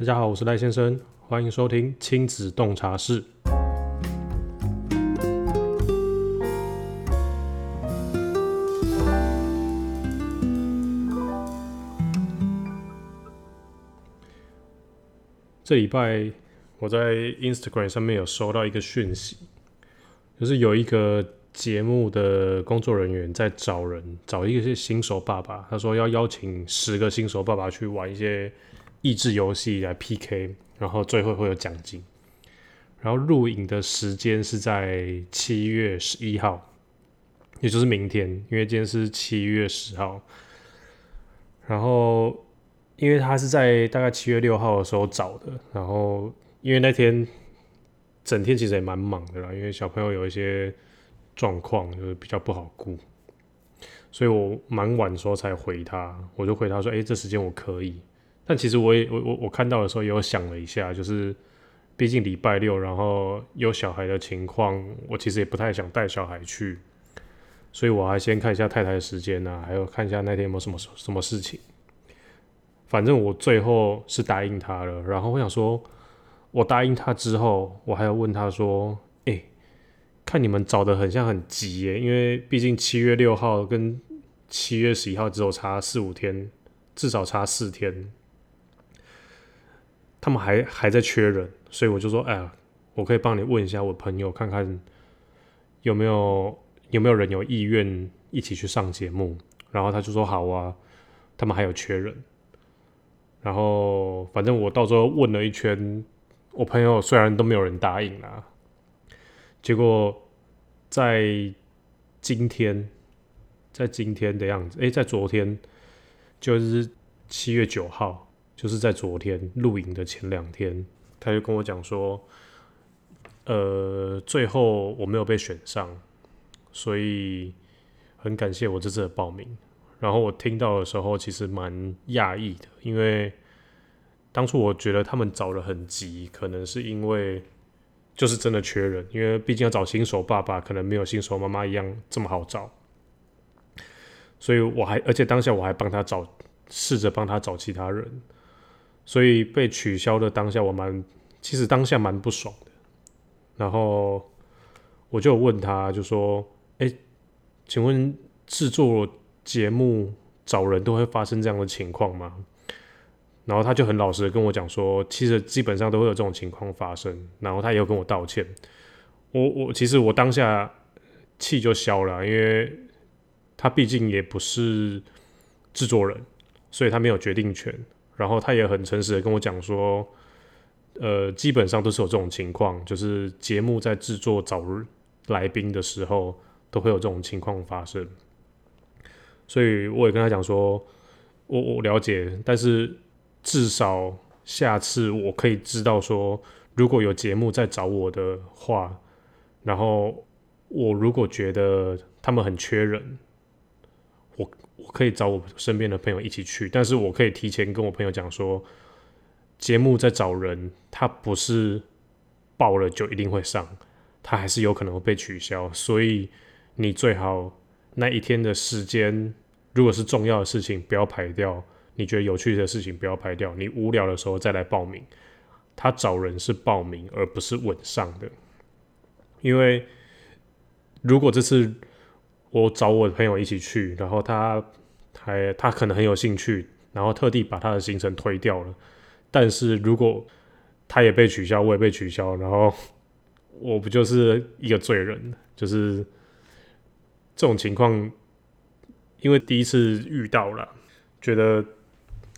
大家好，我是赖先生，欢迎收听亲子洞察室。这礼拜我在 Instagram 上面有收到一个讯息，就是有一个节目的工作人员在找人，找一些新手爸爸。他说要邀请十个新手爸爸去玩一些益智游戏来 PK，然后最后会有奖金。然后录影的时间是在七月十一号，也就是明天，因为今天是七月十号。然后，因为他是在大概七月六号的时候找的，然后因为那天整天其实也蛮忙的啦，因为小朋友有一些状况就是比较不好顾，所以我蛮晚的时候才回他，我就回他说：“哎、这时间我可以。”但其实我也我我我看到的时候也有想了一下，就是毕竟礼拜六，然后有小孩的情况，我其实也不太想带小孩去，所以我还先看一下太太的时间啊，还有看一下那天有没有什么什么事情。反正我最后是答应他了，然后我想说，我答应他之后，我还要问他说：“哎、看你们找的很像很急耶，因为毕竟七月六号跟七月十一号只有差四五天，至少差四天，他们还还在缺人，所以我就说，哎呀，我可以帮你问一下我朋友，看看有没有有没有人有意愿一起去上节目。然后他就说好啊，他们还有缺人。然后反正我到时候问了一圈，我朋友虽然都没有人答应啦，结果在今天，在今天的样子，诶，在昨天就是七月九号。就是在昨天录影的前两天，他就跟我讲说，呃，最后我没有被选上，所以很感谢我这次的报名。然后我听到的时候，其实蛮讶异的，因为当初我觉得他们找的很急，可能是因为就是真的缺人，因为毕竟要找新手爸爸，可能没有新手妈妈一样这么好找。所以我还，而且当下我还帮他找，试着帮他找其他人。所以被取消的当下，我蛮其实当下蛮不爽的。然后我就问他，就说：“哎、请问制作节目找人都会发生这样的情况吗？”然后他就很老实的跟我讲说：“其实基本上都会有这种情况发生。”然后他也有跟我道歉。我我其实我当下气就消了，因为他毕竟也不是制作人，所以他没有决定权。然后他也很诚实的跟我讲说，呃，基本上都是有这种情况，就是节目在制作找来宾的时候，都会有这种情况发生。所以我也跟他讲说，我我了解，但是至少下次我可以知道说，如果有节目在找我的话，然后我如果觉得他们很缺人，我可以找我身边的朋友一起去，但是我可以提前跟我朋友讲说，节目在找人，他不是报了就一定会上，他还是有可能会被取消，所以你最好那一天的时间，如果是重要的事情，不要排掉；你觉得有趣的事情，不要排掉。你无聊的时候再来报名。他找人是报名，而不是稳上的，因为如果这次我找我的朋友一起去，然后他还他可能很有兴趣，然后特地把他的行程推掉了。但是如果他也被取消，我也被取消，然后我不就是一个罪人？就是这种情况，因为第一次遇到了，觉得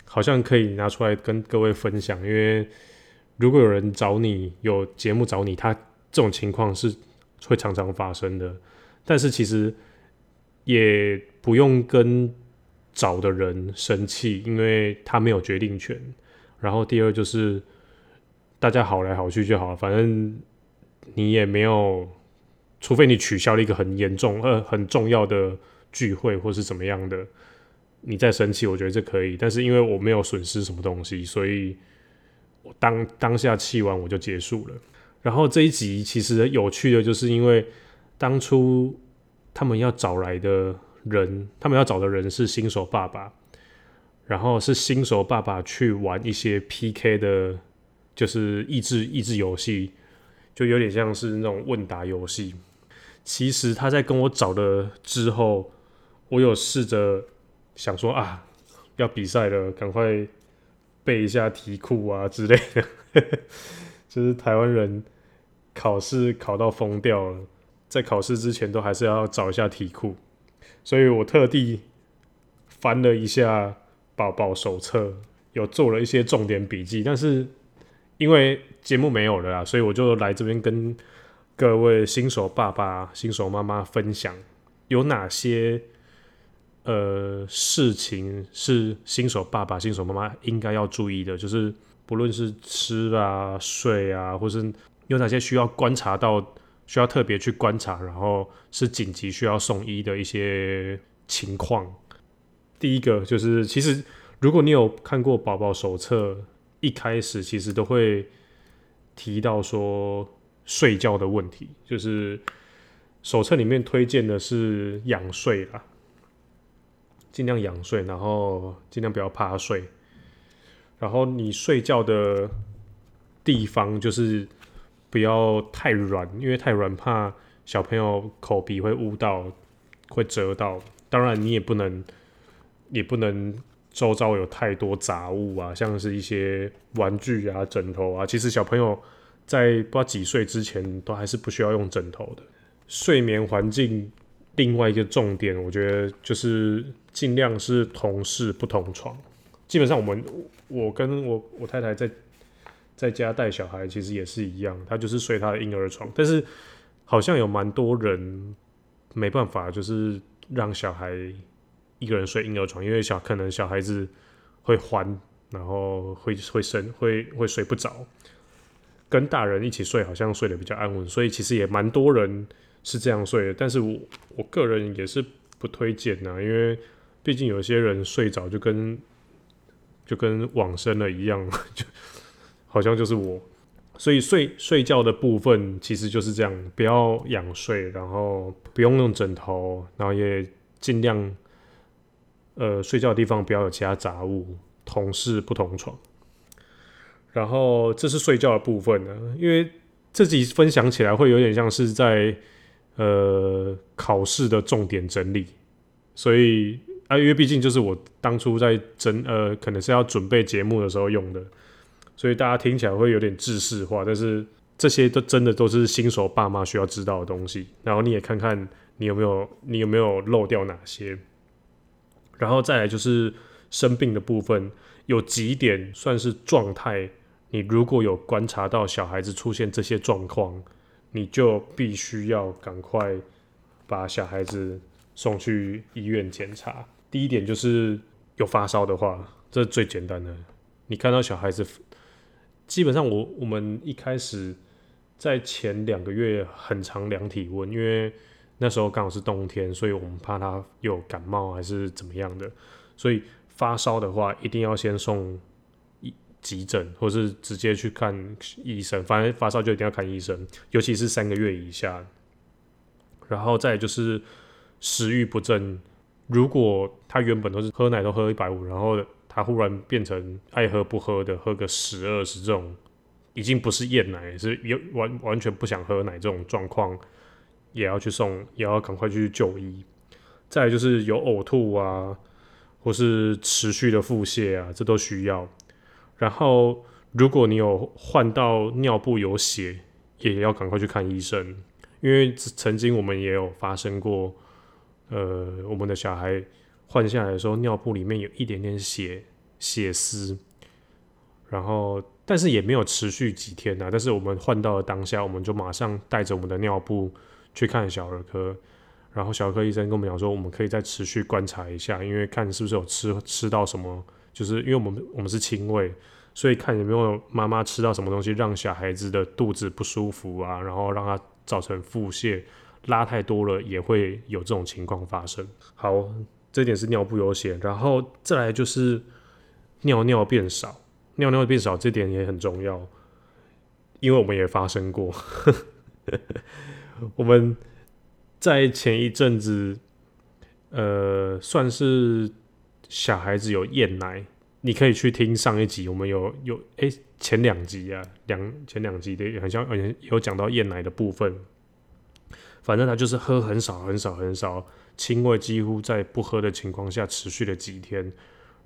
好像可以拿出来跟各位分享。因为如果有人找你，有节目找你，他这种情况是会常常发生的。但是其实也不用跟找的人生气，因为他没有决定权。然后第二就是大家好来好去就好了，反正你也没有，除非你取消了一个很严重呃很重要的聚会或是怎么样的，你再生气，我觉得这可以。但是因为我没有损失什么东西，所以我当当下气完我就结束了。然后这一集其实有趣的就是因为当初他们要找来的人，他们要找的人是新手爸爸，然后是新手爸爸去玩一些 PK 的，就是益智益智游戏，就有点像是那种问答游戏。其实他在跟我找的之后，我有试着想说啊，要比赛了，赶快背一下题库啊之类的。就是台湾人考试考到疯掉了，在考试之前都还是要找一下题库，所以我特地翻了一下宝宝手册，有做了一些重点笔记。但是因为节目没有了啦，所以我就来这边跟各位新手爸爸、新手妈妈分享有哪些呃事情是新手爸爸、新手妈妈应该要注意的，就是不论是吃啊、睡啊，或是有哪些需要观察到、需要特别去观察，然后是紧急需要送医的一些情况。第一个就是，其实如果你有看过宝宝手册，一开始其实都会提到说睡觉的问题，就是手册里面推荐的是仰睡啦，尽量仰睡，然后尽量不要趴睡，然后你睡觉的地方就是不要太软，因为太软怕小朋友口鼻会捂到，会折到。当然你也不能。也不能周遭有太多杂物啊，像是一些玩具啊、枕头啊。其实小朋友在不知道几岁之前，都还是不需要用枕头的。睡眠环境另外一个重点，我觉得就是尽量是同室不同床。基本上我们我跟我我太太在在家带小孩，其实也是一样，他就是睡他的婴儿床。但是好像有蛮多人没办法，就是让小孩。一个人睡婴儿床，因为小可能小孩子会欢，然后会会生会会睡不着，跟大人一起睡好像睡得比较安稳，所以其实也蛮多人是这样睡的。但是我我个人也是不推荐呐，因为毕竟有些人睡着就跟就跟往生了一样，就好像就是我，所以睡睡觉的部分其实就是这样，不要仰睡，然后不用用枕头，然后也尽量。呃，睡觉的地方不要有其他杂物，同室不同床。然后这是睡觉的部分呢，因为自己分享起来会有点像是在呃考试的重点整理，所以啊，因为毕竟就是我当初在整呃可能是要准备节目的时候用的，所以大家听起来会有点制式化，但是这些都真的都是新手爸妈需要知道的东西。然后你也看看你有没有你有没有漏掉哪些。然后再来就是生病的部分，有几点算是状态。你如果有观察到小孩子出现这些状况，你就必须要赶快把小孩子送去医院检查。第一点就是有发烧的话，这是最简单的。你看到小孩子，基本上我我们一开始在前两个月很常量体温，因为。那时候刚好是冬天，所以我们怕他有感冒还是怎么样的，所以发烧的话一定要先送医急诊，或是直接去看医生。反正发烧就一定要看医生，尤其是三个月以下。然后再就是食欲不振，如果他原本都是喝奶都喝一百五，然后他忽然变成爱喝不喝的，喝个十二十这种，已经不是厌奶，是有完完全不想喝奶这种状况。也要去送，也要赶快去就医。再就是有呕吐啊，或是持续的腹泻啊，这都需要。然后，如果你有换到尿布有血，也要赶快去看医生，因为曾经我们也有发生过，呃，我们的小孩换下来的时候，尿布里面有一点点血血丝，然后但是也没有持续几天呐。但是我们换到了当下，我们就马上带着我们的尿布。去看小儿科，然后小儿科医生跟我们讲说，我们可以再持续观察一下，因为看是不是有吃吃到什么，就是因为我们我们是亲喂，所以看有没有妈妈吃到什么东西让小孩子的肚子不舒服啊，然后让他造成腹泻，拉太多了也会有这种情况发生。好，这点是尿布有血，然后再来就是尿尿变少，尿尿变少这点也很重要，因为我们也发生过。我们在前一阵子，呃，算是小孩子有厌奶，你可以去听上一集，我们有有诶前两集啊，两前两集的好像有讲到厌奶的部分。反正他就是喝很少很少很少，轻微几乎在不喝的情况下持续了几天，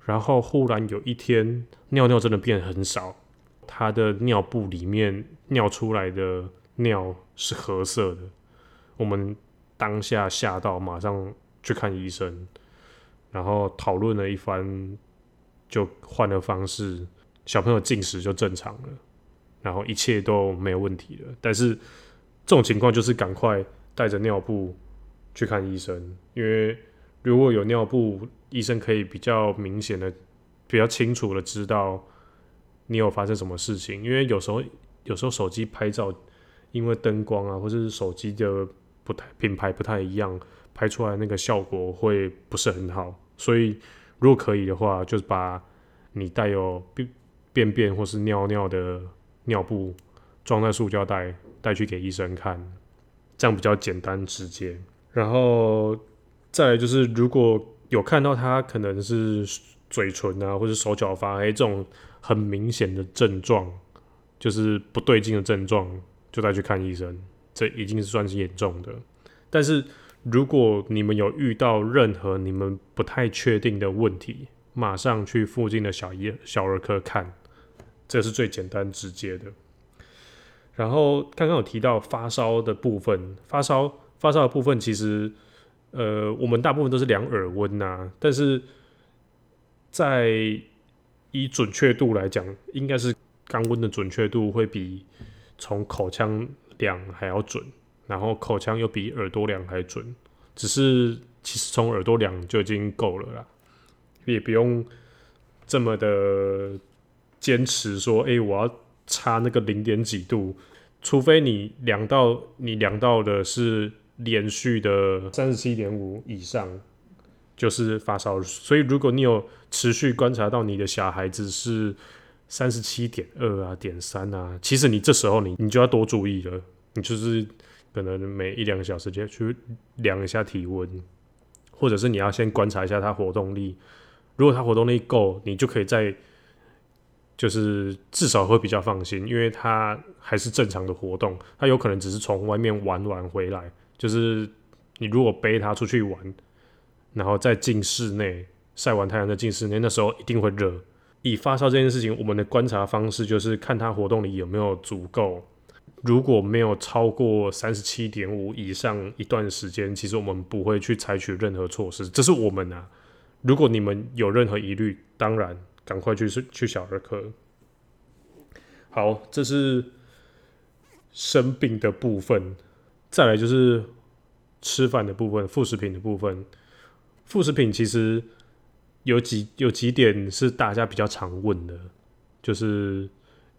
然后忽然有一天尿尿真的变很少，他的尿布里面尿出来的尿是褐色的，我们当下吓到，马上去看医生，然后讨论了一番，就换了方式，小朋友进食就正常了，然后一切都没有问题了。但是这种情况就是赶快。带着尿布去看医生，因为如果有尿布，医生可以比较明显的、比较清楚的知道你有发生什么事情。因为有时候，有时候手机拍照，因为灯光啊，或者是手机的不太品牌不太一样，拍出来那个效果会不是很好。所以，如果可以的话，就是把你带有便便便或是尿尿的尿布装在塑胶袋，带去给医生看。这样比较简单直接，然后再来就是，如果有看到他可能是嘴唇啊，或者手脚发黑这种很明显的症状，就是不对劲的症状，就带去看医生。这已经是算是严重的。但是如果你们有遇到任何你们不太确定的问题，马上去附近的小医小儿科看，这是最简单直接的。然后刚刚有提到发烧的部分，发烧发烧的部分其实，呃，我们大部分都是量耳温呐，但是在以准确度来讲，应该是肛温的准确度会比从口腔量还要准，然后口腔又比耳朵量还准，只是其实从耳朵量就已经够了啦，也不用这么的坚持说，哎，我要。差那个零点几度，除非你量到你量到的是连续的三十七点五以上，就是发烧。所以如果你有持续观察到你的小孩子是三十七点二啊、点三啊，其实你这时候你你就要多注意了。你就是可能每一两个小时就去量一下体温，或者是你要先观察一下他活动力。如果他活动力够，你就可以在。就是至少会比较放心，因为他还是正常的活动，他有可能只是从外面玩完回来。就是你如果背他出去玩，然后再进室内晒完太阳再进室内，那时候一定会热。以发烧这件事情，我们的观察方式就是看他活动里有没有足够。如果没有超过三十七点五以上一段时间，其实我们不会去采取任何措施。这是我们啊。如果你们有任何疑虑，当然。赶快去去小儿科。好，这是生病的部分，再来就是吃饭的部分，副食品的部分。副食品其实有几有几点是大家比较常问的，就是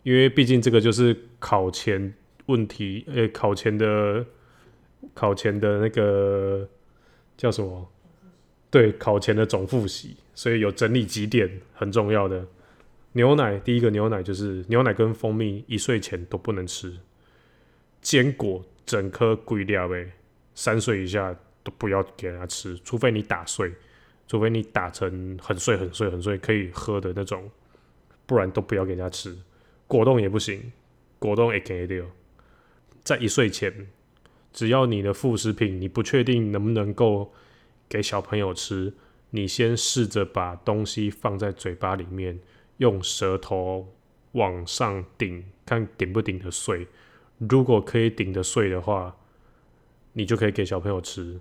因为毕竟这个就是考前问题，呃，考前的考前的那个叫什么？对，考前的总复习，所以有整理几点很重要的。牛奶，第一个牛奶就是牛奶跟蜂蜜，一岁前都不能吃。坚果整颗归掉呗，三岁以下都不要给他吃，除非你打碎，除非你打成很碎很碎很碎可以喝的那种，不然都不要给他吃。果冻也不行，果冻也给掉。在一岁前，只要你的副食品你不确定能不能够。给小朋友吃，你先试着把东西放在嘴巴里面，用舌头往上顶，看顶不顶得碎。如果可以顶得碎的话，你就可以给小朋友吃。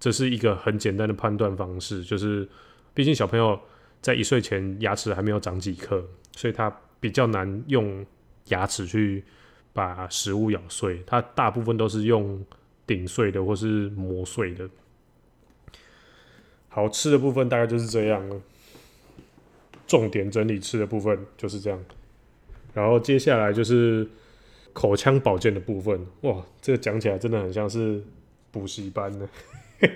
这是一个很简单的判断方式，就是毕竟小朋友在一岁前牙齿还没有长几颗，所以他比较难用牙齿去把食物咬碎，他大部分都是用顶碎的或是磨碎的。好吃的部分大概就是这样了，重点整理吃的部分就是这样，然后接下来就是口腔保健的部分。哇，这个讲起来真的很像是补习班呢，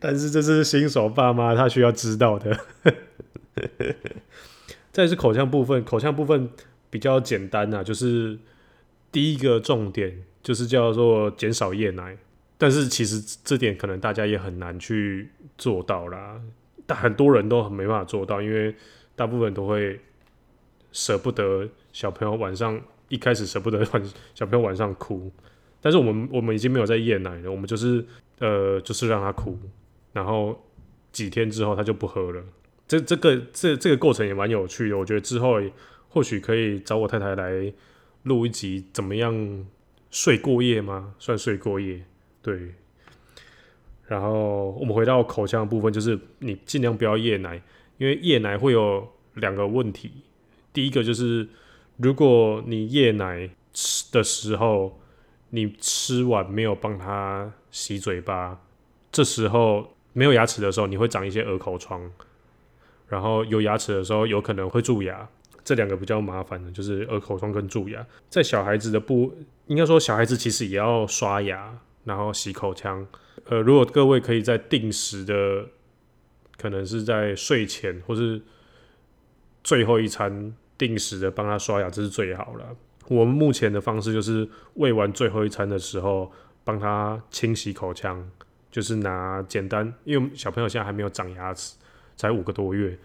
但是这是新手爸妈他需要知道的。再是口腔部分，口腔部分比较简单呐，就是第一个重点就是叫做减少夜奶。但是其实这点可能大家也很难去做到啦，但很多人都很没办法做到，因为大部分都会舍不得小朋友晚上一开始舍不得晚小朋友晚上哭，但是我们我们已经没有在夜奶了，我们就是呃就是让他哭，然后几天之后他就不喝了。这这个这这个过程也蛮有趣的，我觉得之后或许可以找我太太来录一集，怎么样睡过夜吗？算睡过夜，对。然后我们回到口腔的部分，就是你尽量不要夜奶，因为夜奶会有两个问题。第一个就是如果你夜奶吃的时候，你吃完没有帮他洗嘴巴，这时候没有牙齿的时候，你会长一些鹅口疮。然后有牙齿的时候，有可能会蛀牙，这两个比较麻烦的，就是鹅口疮跟蛀牙。在小孩子的不，应该说小孩子其实也要刷牙，然后洗口腔。呃，如果各位可以在定时的，可能是在睡前或是最后一餐定时的帮他刷牙，这是最好了。我们目前的方式就是喂完最后一餐的时候，帮他清洗口腔，就是拿简单，因为小朋友现在还没有长牙齿。才五个多月，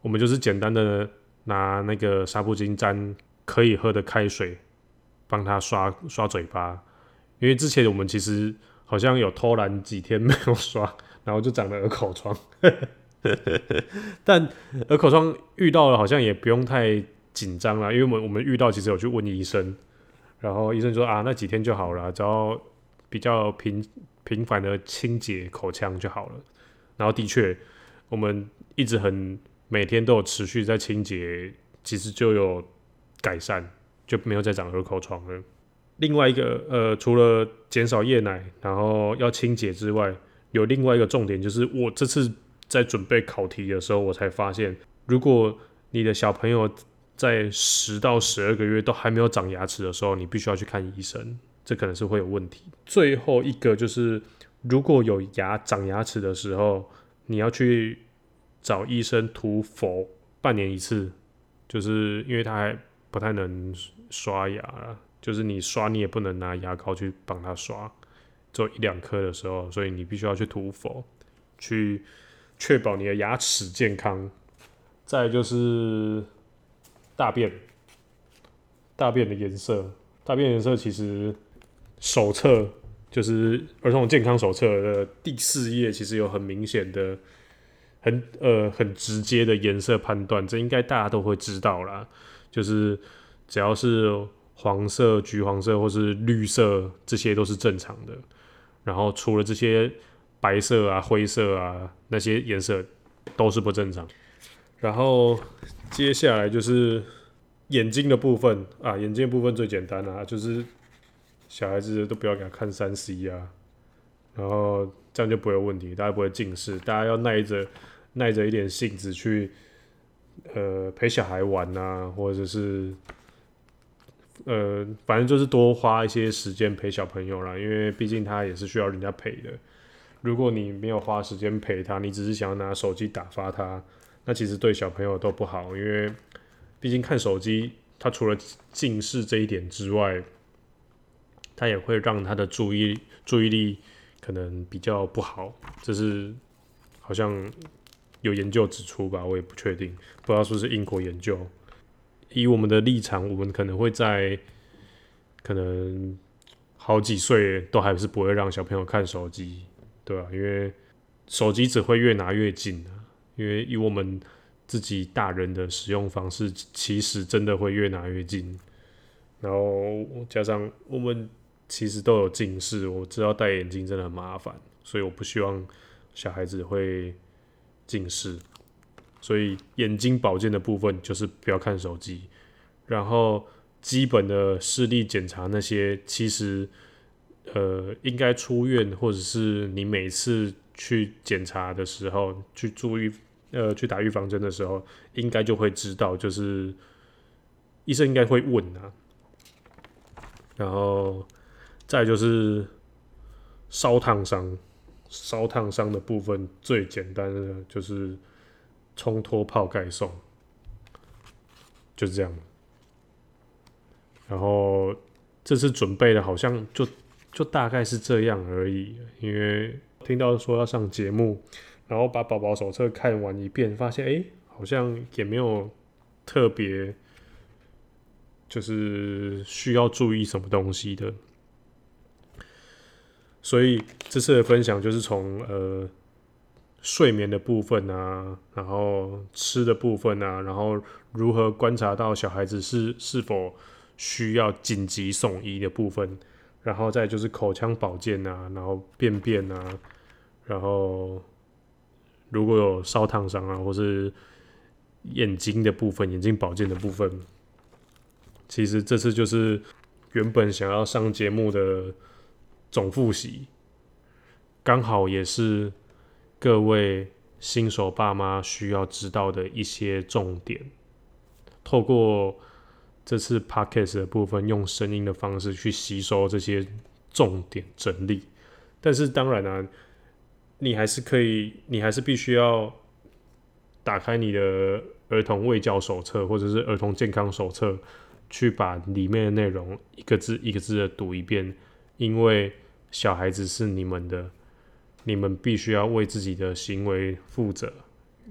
我们就是简单的拿那个纱布巾沾可以喝的开水，帮他刷刷嘴巴。因为之前我们其实好像有偷懒几天没有刷，然后就长了耳口疮。但耳口疮遇到了好像也不用太紧张了，因为我们我们遇到其实有去问医生，然后医生说啊那几天就好了，只要比较频频繁的清洁口腔就好了。然后的确。我们一直很每天都有持续在清洁，其实就有改善，就没有再长耳口疮了。另外一个呃，除了减少夜奶，然后要清洁之外，有另外一个重点就是，我这次在准备考题的时候，我才发现，如果你的小朋友在十到十二个月都还没有长牙齿的时候，你必须要去看医生，这可能是会有问题。最后一个就是，如果有牙长牙齿的时候。你要去找医生涂氟，半年一次，就是因为他还不太能刷牙，就是你刷你也不能拿牙膏去帮他刷，做一两颗的时候，所以你必须要去涂氟，去确保你的牙齿健康。再就是大便，大便的颜色，大便颜色其实手册。就是儿童健康手册的第四页，其实有很明显的、很呃很直接的颜色判断，这应该大家都会知道啦。就是只要是黄色、橘黄色或是绿色，这些都是正常的。然后除了这些白色啊、灰色啊那些颜色都是不正常。然后接下来就是眼睛的部分啊，眼睛的部分最简单啊，就是。小孩子都不要给他看三 C 啊，然后这样就不会有问题，大家不会近视。大家要耐着耐着一点性子去，呃，陪小孩玩啊，或者是，呃，反正就是多花一些时间陪小朋友啦，因为毕竟他也是需要人家陪的。如果你没有花时间陪他，你只是想要拿手机打发他，那其实对小朋友都不好，因为毕竟看手机，他除了近视这一点之外，他也会让他的注意注意力可能比较不好，这是好像有研究指出吧，我也不确定，不知道是不是英国研究。以我们的立场，我们可能会在可能好几岁都还是不会让小朋友看手机，对吧？因为手机只会越拿越近的，因为以我们自己大人的使用方式，其实真的会越拿越近，然后加上我们。其实都有近视，我知道戴眼镜真的很麻烦，所以我不希望小孩子会近视。所以眼睛保健的部分就是不要看手机，然后基本的视力检查那些，其实呃应该出院或者是你每次去检查的时候去注意呃去打预防针的时候，应该就会知道，就是医生应该会问啊，然后。再就是烧烫伤，烧烫伤的部分最简单的就是冲脱泡盖送，就是这样。然后这次准备的好像就就大概是这样而已。因为听到说要上节目，然后把宝宝手册看完一遍，发现哎，好像也没有特别就是需要注意什么东西的。所以这次的分享就是从呃睡眠的部分啊，然后吃的部分啊，然后如何观察到小孩子是是否需要紧急送医的部分，然后再就是口腔保健啊，然后便便啊，然后如果有烧烫伤啊，或是眼睛的部分，眼睛保健的部分，其实这次就是原本想要上节目的。总复习刚好也是各位新手爸妈需要知道的一些重点。透过这次 podcast 的部分，用声音的方式去吸收这些重点整理。但是当然呢，你还是可以，你还是必须要打开你的儿童卫教手册或者是儿童健康手册，去把里面的内容一个字一个字的读一遍。因为小孩子是你们的，你们必须要为自己的行为负责，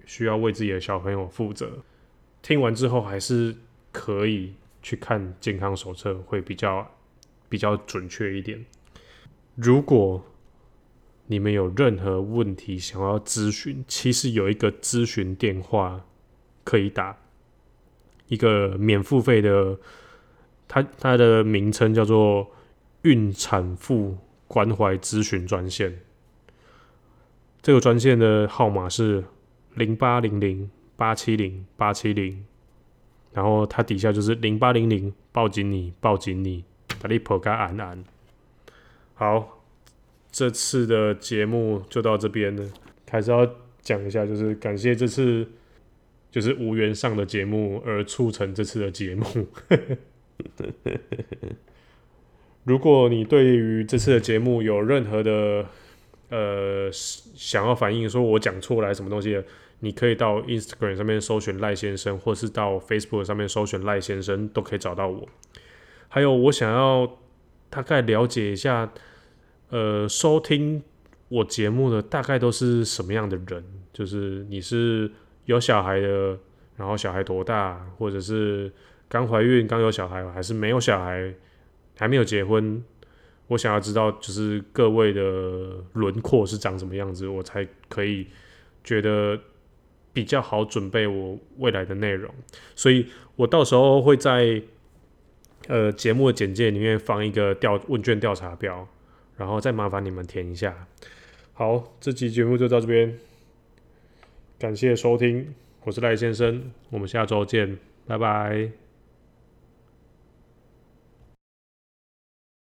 需要为自己的小朋友负责。听完之后，还是可以去看健康手册，会比较比较准确一点。如果你们有任何问题想要咨询，其实有一个咨询电话可以打，一个免付费的，它它的名称叫做。孕产妇关怀咨询专线，这个专线的号码是零八零零八七零八七零，然后它底下就是零八零零报警你报警你，打你婆家安安。好，这次的节目就到这边了，还是要讲一下，就是感谢这次就是无缘上的节目而促成这次的节目。如果你对于这次的节目有任何的呃想要反映，说我讲错了什么东西，你可以到 Instagram 上面搜寻赖先生，或是到 Facebook 上面搜寻赖先生，都可以找到我。还有，我想要大概了解一下，呃，收听我节目的大概都是什么样的人？就是你是有小孩的，然后小孩多大，或者是刚怀孕、刚有小孩，还是没有小孩？还没有结婚，我想要知道就是各位的轮廓是长什么样子，我才可以觉得比较好准备我未来的内容。所以我到时候会在呃节目的简介里面放一个调问卷调查表，然后再麻烦你们填一下。好，这期节目就到这边，感谢收听，我是赖先生，我们下周见，拜拜。